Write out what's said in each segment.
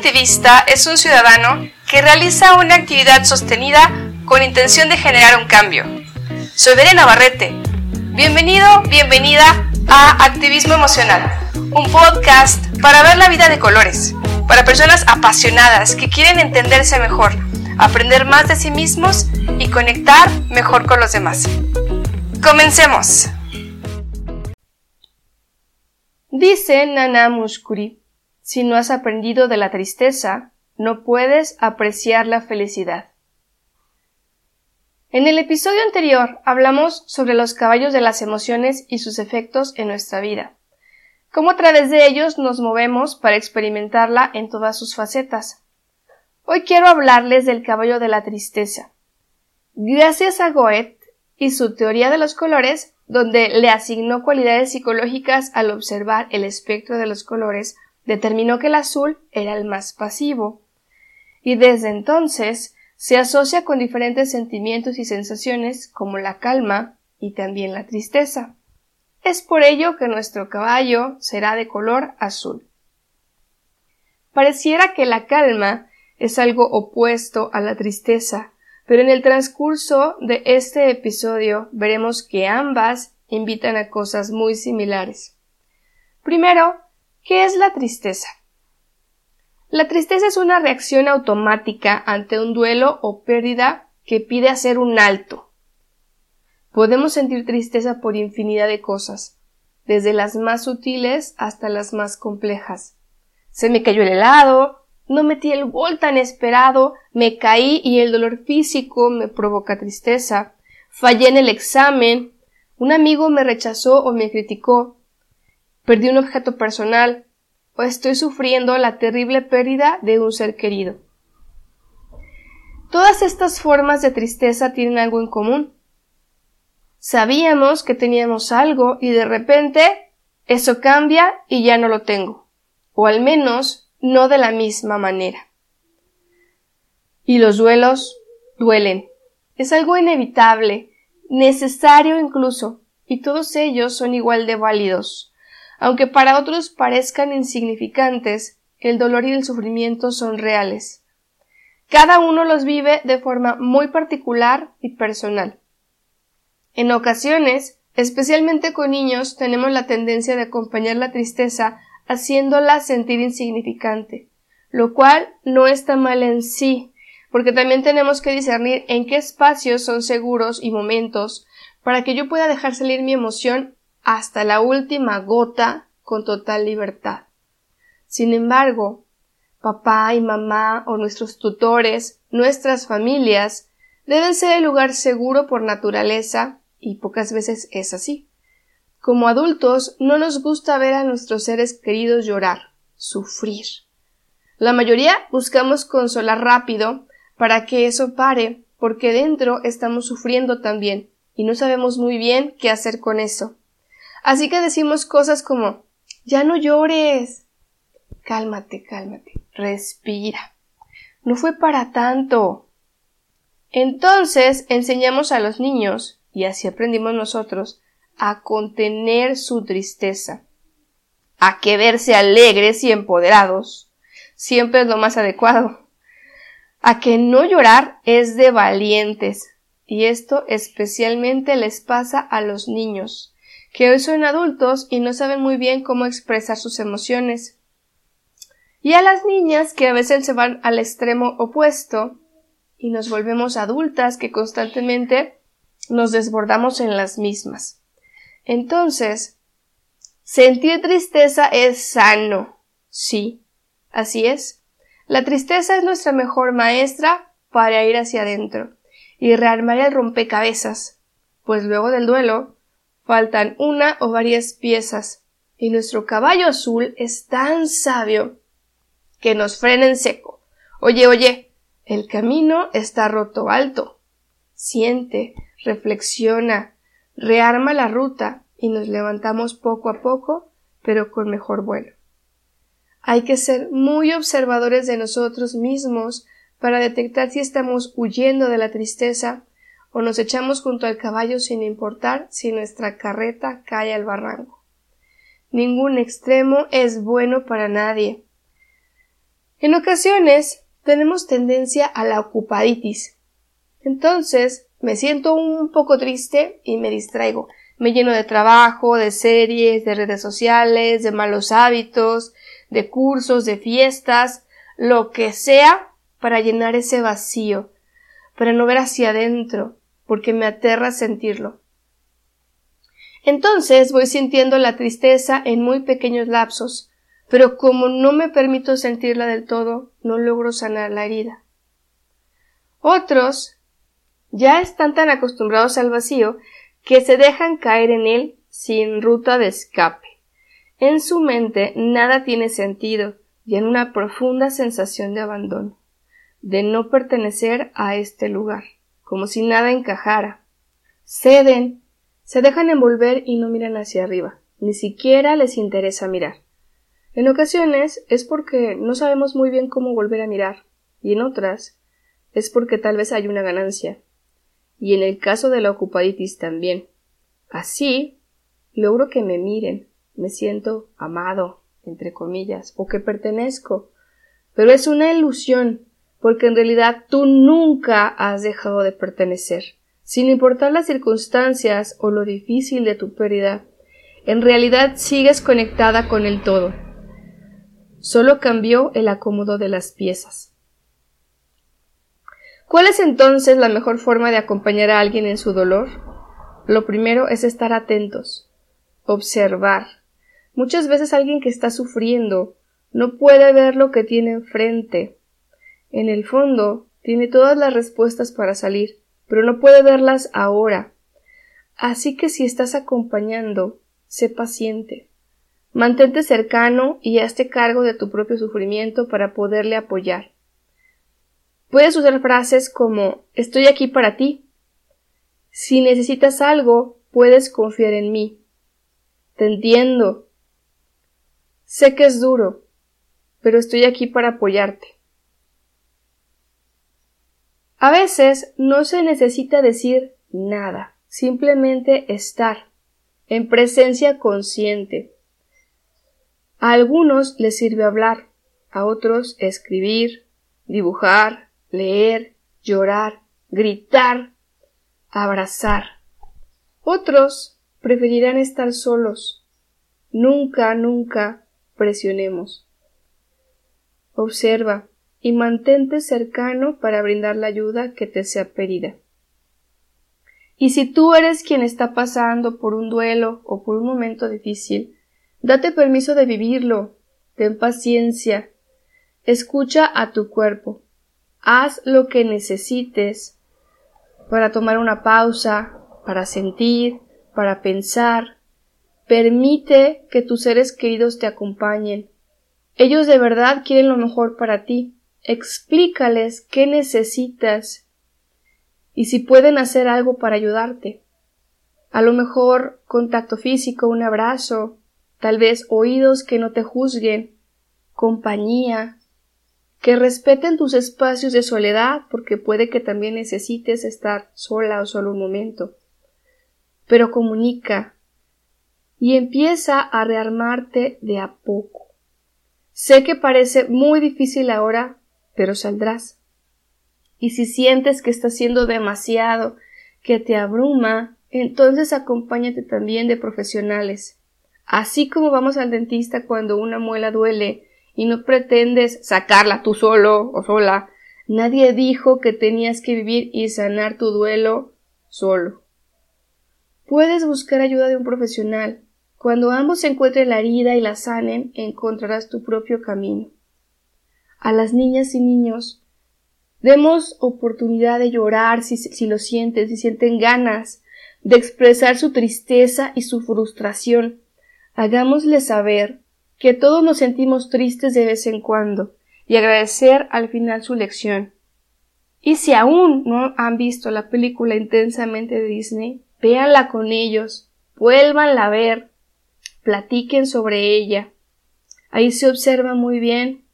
activista es un ciudadano que realiza una actividad sostenida con intención de generar un cambio. Soy Verena Navarrete. Bienvenido, bienvenida a Activismo Emocional, un podcast para ver la vida de colores, para personas apasionadas que quieren entenderse mejor, aprender más de sí mismos y conectar mejor con los demás. Comencemos. Dice Nana Muskuri si no has aprendido de la tristeza, no puedes apreciar la felicidad. En el episodio anterior hablamos sobre los caballos de las emociones y sus efectos en nuestra vida, cómo a través de ellos nos movemos para experimentarla en todas sus facetas. Hoy quiero hablarles del caballo de la tristeza. Gracias a Goethe y su teoría de los colores, donde le asignó cualidades psicológicas al observar el espectro de los colores determinó que el azul era el más pasivo, y desde entonces se asocia con diferentes sentimientos y sensaciones como la calma y también la tristeza. Es por ello que nuestro caballo será de color azul. Pareciera que la calma es algo opuesto a la tristeza, pero en el transcurso de este episodio veremos que ambas invitan a cosas muy similares. Primero, ¿Qué es la tristeza? La tristeza es una reacción automática ante un duelo o pérdida que pide hacer un alto. Podemos sentir tristeza por infinidad de cosas, desde las más sutiles hasta las más complejas. Se me cayó el helado, no metí el gol tan esperado, me caí y el dolor físico me provoca tristeza, fallé en el examen, un amigo me rechazó o me criticó, perdí un objeto personal o estoy sufriendo la terrible pérdida de un ser querido. Todas estas formas de tristeza tienen algo en común. Sabíamos que teníamos algo y de repente eso cambia y ya no lo tengo, o al menos no de la misma manera. Y los duelos duelen. Es algo inevitable, necesario incluso, y todos ellos son igual de válidos. Aunque para otros parezcan insignificantes, el dolor y el sufrimiento son reales. Cada uno los vive de forma muy particular y personal. En ocasiones, especialmente con niños, tenemos la tendencia de acompañar la tristeza haciéndola sentir insignificante, lo cual no está mal en sí, porque también tenemos que discernir en qué espacios son seguros y momentos para que yo pueda dejar salir mi emoción hasta la última gota con total libertad. Sin embargo, papá y mamá o nuestros tutores, nuestras familias, deben ser el lugar seguro por naturaleza y pocas veces es así. Como adultos no nos gusta ver a nuestros seres queridos llorar, sufrir. La mayoría buscamos consolar rápido para que eso pare, porque dentro estamos sufriendo también y no sabemos muy bien qué hacer con eso. Así que decimos cosas como ya no llores. Cálmate, cálmate. Respira. No fue para tanto. Entonces enseñamos a los niños, y así aprendimos nosotros, a contener su tristeza, a que verse alegres y empoderados siempre es lo más adecuado, a que no llorar es de valientes, y esto especialmente les pasa a los niños, que hoy son adultos y no saben muy bien cómo expresar sus emociones. Y a las niñas que a veces se van al extremo opuesto y nos volvemos adultas que constantemente nos desbordamos en las mismas. Entonces, sentir tristeza es sano. Sí, así es. La tristeza es nuestra mejor maestra para ir hacia adentro y rearmar el rompecabezas, pues luego del duelo faltan una o varias piezas, y nuestro caballo azul es tan sabio que nos frena en seco. Oye, oye, el camino está roto alto. Siente, reflexiona, rearma la ruta y nos levantamos poco a poco, pero con mejor vuelo. Hay que ser muy observadores de nosotros mismos para detectar si estamos huyendo de la tristeza o nos echamos junto al caballo sin importar si nuestra carreta cae al barranco. Ningún extremo es bueno para nadie. En ocasiones tenemos tendencia a la ocupaditis. Entonces me siento un poco triste y me distraigo. Me lleno de trabajo, de series, de redes sociales, de malos hábitos, de cursos, de fiestas, lo que sea para llenar ese vacío, para no ver hacia adentro, porque me aterra sentirlo. Entonces voy sintiendo la tristeza en muy pequeños lapsos, pero como no me permito sentirla del todo, no logro sanar la herida. Otros ya están tan acostumbrados al vacío que se dejan caer en él sin ruta de escape. En su mente nada tiene sentido y en una profunda sensación de abandono, de no pertenecer a este lugar, como si nada encajara. Ceden, se dejan envolver y no miran hacia arriba, ni siquiera les interesa mirar. En ocasiones es porque no sabemos muy bien cómo volver a mirar, y en otras es porque tal vez hay una ganancia, y en el caso de la ocupaditis también. Así logro que me miren, me siento amado, entre comillas, o que pertenezco. Pero es una ilusión, porque en realidad tú nunca has dejado de pertenecer. Sin importar las circunstancias o lo difícil de tu pérdida, en realidad sigues conectada con el todo. Solo cambió el acomodo de las piezas. ¿Cuál es entonces la mejor forma de acompañar a alguien en su dolor? Lo primero es estar atentos, observar. Muchas veces alguien que está sufriendo no puede ver lo que tiene enfrente. En el fondo, tiene todas las respuestas para salir, pero no puede verlas ahora. Así que si estás acompañando, sé paciente. Mantente cercano y hazte cargo de tu propio sufrimiento para poderle apoyar. Puedes usar frases como estoy aquí para ti. Si necesitas algo, puedes confiar en mí. Te entiendo. Sé que es duro, pero estoy aquí para apoyarte. A veces no se necesita decir nada, simplemente estar, en presencia consciente. A algunos les sirve hablar, a otros escribir, dibujar, leer, llorar, gritar, abrazar. Otros preferirán estar solos. Nunca, nunca presionemos. Observa y mantente cercano para brindar la ayuda que te sea pedida. Y si tú eres quien está pasando por un duelo o por un momento difícil, date permiso de vivirlo, ten paciencia, escucha a tu cuerpo, Haz lo que necesites para tomar una pausa, para sentir, para pensar. Permite que tus seres queridos te acompañen. Ellos de verdad quieren lo mejor para ti. Explícales qué necesitas y si pueden hacer algo para ayudarte. A lo mejor contacto físico, un abrazo, tal vez oídos que no te juzguen, compañía, que respeten tus espacios de soledad, porque puede que también necesites estar sola o solo un momento. Pero comunica y empieza a rearmarte de a poco. Sé que parece muy difícil ahora, pero saldrás. Y si sientes que está siendo demasiado, que te abruma, entonces acompáñate también de profesionales. Así como vamos al dentista cuando una muela duele y no pretendes sacarla tú solo o sola. Nadie dijo que tenías que vivir y sanar tu duelo solo. Puedes buscar ayuda de un profesional. Cuando ambos encuentren la herida y la sanen, encontrarás tu propio camino. A las niñas y niños, demos oportunidad de llorar si, lo sienten, si sienten ganas, de expresar su tristeza y su frustración. Hagámosle saber que todos nos sentimos tristes de vez en cuando y agradecer al final su lección. Y si aún no han visto la película intensamente de Disney, véanla con ellos, vuélvanla a ver, platiquen sobre ella. Ahí se observa muy bien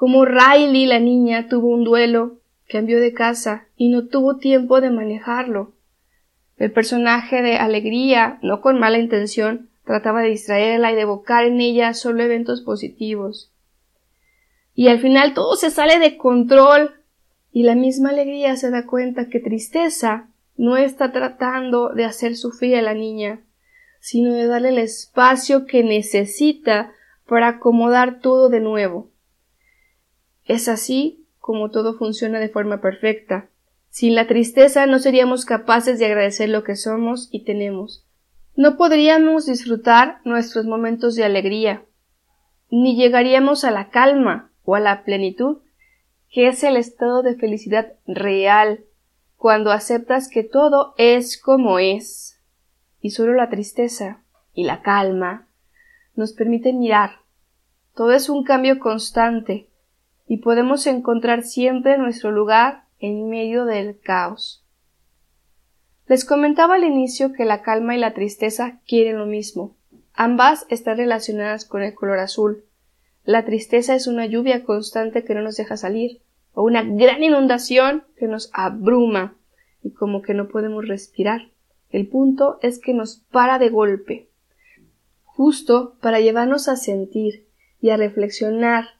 cómo Riley, la niña, tuvo un duelo, cambió de casa y no tuvo tiempo de manejarlo. El personaje de Alegría, no con mala intención, Trataba de distraerla y de evocar en ella solo eventos positivos. y al final todo se sale de control y la misma alegría se da cuenta que tristeza no está tratando de hacer sufrir a la niña, sino de darle el espacio que necesita para acomodar todo de nuevo. Es así como todo funciona de forma perfecta. Sin la tristeza no seríamos capaces de agradecer lo que somos y tenemos. No podríamos disfrutar nuestros momentos de alegría, ni llegaríamos a la calma o a la plenitud, que es el estado de felicidad real, cuando aceptas que todo es como es, y solo la tristeza y la calma nos permiten mirar. Todo es un cambio constante, y podemos encontrar siempre nuestro lugar en medio del caos. Les comentaba al inicio que la calma y la tristeza quieren lo mismo. Ambas están relacionadas con el color azul. La tristeza es una lluvia constante que no nos deja salir, o una gran inundación que nos abruma y como que no podemos respirar. El punto es que nos para de golpe, justo para llevarnos a sentir y a reflexionar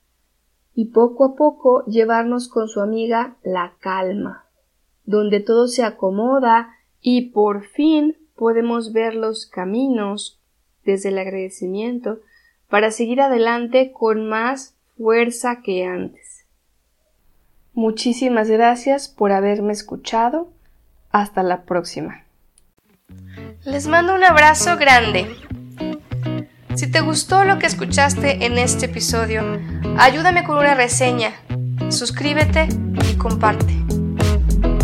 y poco a poco llevarnos con su amiga la calma, donde todo se acomoda y por fin podemos ver los caminos desde el agradecimiento para seguir adelante con más fuerza que antes. Muchísimas gracias por haberme escuchado. Hasta la próxima. Les mando un abrazo grande. Si te gustó lo que escuchaste en este episodio, ayúdame con una reseña, suscríbete y comparte.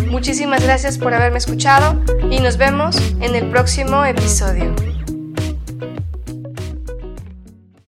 Muchísimas gracias por haberme escuchado y nos vemos en el próximo episodio.